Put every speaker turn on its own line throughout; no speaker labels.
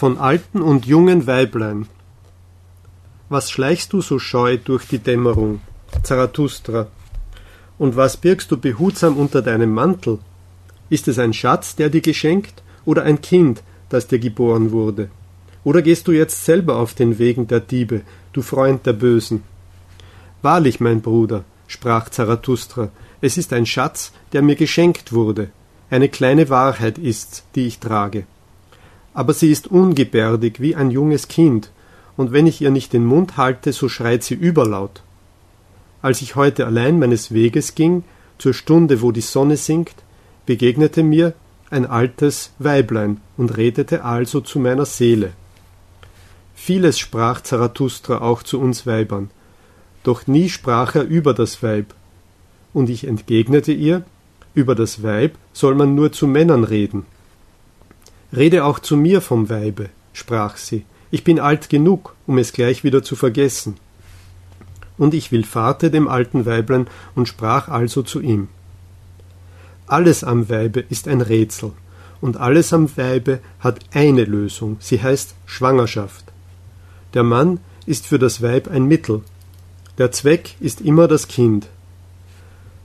von alten und jungen Weiblein. Was schleichst du so scheu durch die Dämmerung, Zarathustra? Und was birgst du behutsam unter deinem Mantel? Ist es ein Schatz, der dir geschenkt, oder ein Kind, das dir geboren wurde? Oder gehst du jetzt selber auf den Wegen der Diebe, du Freund der Bösen? Wahrlich, mein Bruder, sprach Zarathustra, es ist ein Schatz, der mir geschenkt wurde. Eine kleine Wahrheit ist's, die ich trage aber sie ist ungebärdig wie ein junges Kind, und wenn ich ihr nicht den Mund halte, so schreit sie überlaut. Als ich heute allein meines Weges ging, zur Stunde, wo die Sonne sinkt, begegnete mir ein altes Weiblein und redete also zu meiner Seele. Vieles sprach Zarathustra auch zu uns Weibern, doch nie sprach er über das Weib. Und ich entgegnete ihr, über das Weib soll man nur zu Männern reden. Rede auch zu mir vom Weibe, sprach sie, ich bin alt genug, um es gleich wieder zu vergessen. Und ich willfahrte dem alten Weiblein und sprach also zu ihm. Alles am Weibe ist ein Rätsel, und alles am Weibe hat eine Lösung, sie heißt Schwangerschaft. Der Mann ist für das Weib ein Mittel, der Zweck ist immer das Kind.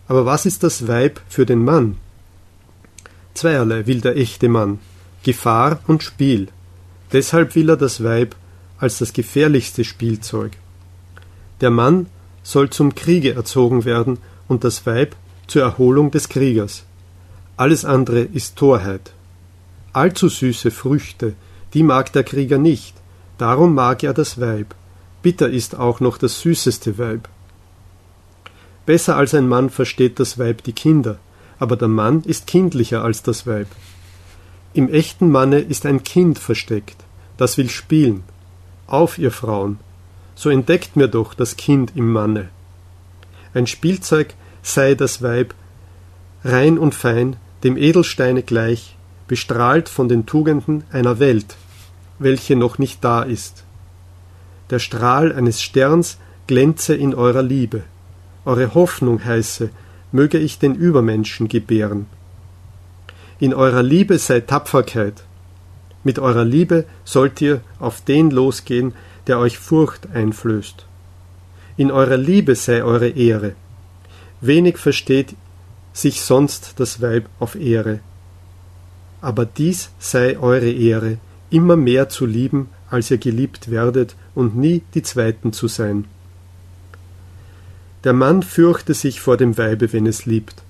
Aber was ist das Weib für den Mann? Zweierlei will der echte Mann. Gefahr und Spiel. Deshalb will er das Weib als das gefährlichste Spielzeug. Der Mann soll zum Kriege erzogen werden und das Weib zur Erholung des Kriegers. Alles andere ist Torheit. Allzu süße Früchte, die mag der Krieger nicht, darum mag er das Weib. Bitter ist auch noch das süßeste Weib. Besser als ein Mann versteht das Weib die Kinder, aber der Mann ist kindlicher als das Weib. Im echten Manne ist ein Kind versteckt, das will spielen. Auf, ihr Frauen, so entdeckt mir doch das Kind im Manne. Ein Spielzeug sei das Weib, rein und fein, dem Edelsteine gleich, bestrahlt von den Tugenden einer Welt, welche noch nicht da ist. Der Strahl eines Sterns glänze in eurer Liebe, eure Hoffnung heiße, möge ich den Übermenschen gebären. In eurer Liebe sei Tapferkeit. Mit eurer Liebe sollt ihr auf den losgehen, der euch Furcht einflößt. In eurer Liebe sei eure Ehre. Wenig versteht sich sonst das Weib auf Ehre. Aber dies sei eure Ehre, immer mehr zu lieben, als ihr geliebt werdet und nie die Zweiten zu sein. Der Mann fürchte sich vor dem Weibe, wenn es liebt.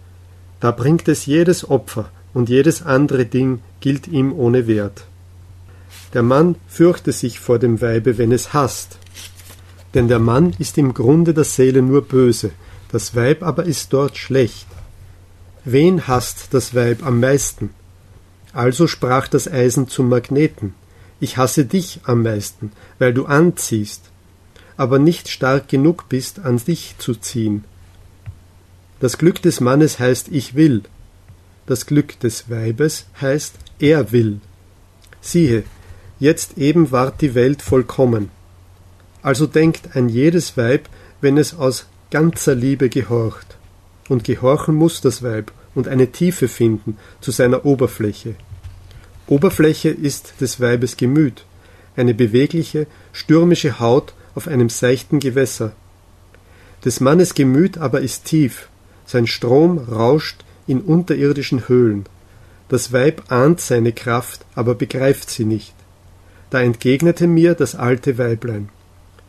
Da bringt es jedes Opfer, und jedes andere Ding gilt ihm ohne Wert. Der Mann fürchte sich vor dem Weibe, wenn es hasst. Denn der Mann ist im Grunde der Seele nur böse, das Weib aber ist dort schlecht. Wen hasst das Weib am meisten? Also sprach das Eisen zum Magneten. Ich hasse dich am meisten, weil du anziehst, aber nicht stark genug bist, an dich zu ziehen. Das Glück des Mannes heißt ich will, das Glück des Weibes heißt, er will. Siehe, jetzt eben ward die Welt vollkommen. Also denkt ein jedes Weib, wenn es aus ganzer Liebe gehorcht. Und gehorchen muss das Weib und eine Tiefe finden zu seiner Oberfläche. Oberfläche ist des Weibes Gemüt, eine bewegliche, stürmische Haut auf einem seichten Gewässer. Des Mannes Gemüt aber ist tief, sein Strom rauscht in unterirdischen Höhlen. Das Weib ahnt seine Kraft, aber begreift sie nicht. Da entgegnete mir das alte Weiblein.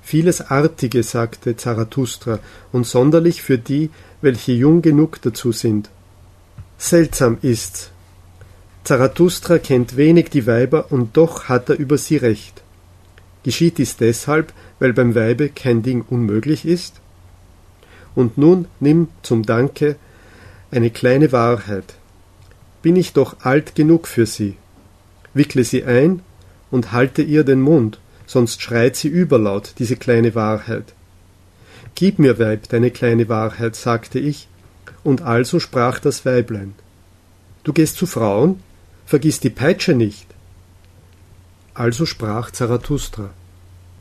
Vieles Artige, sagte Zarathustra, und sonderlich für die, welche jung genug dazu sind. Seltsam ist's. Zarathustra kennt wenig die Weiber, und doch hat er über sie recht. Geschieht dies deshalb, weil beim Weibe kein Ding unmöglich ist? Und nun nimm zum Danke eine kleine Wahrheit. Bin ich doch alt genug für sie. Wickle sie ein und halte ihr den Mund, sonst schreit sie überlaut, diese kleine Wahrheit. Gib mir, Weib, deine kleine Wahrheit, sagte ich, und also sprach das Weiblein. Du gehst zu Frauen? Vergiss die Peitsche nicht. Also sprach Zarathustra.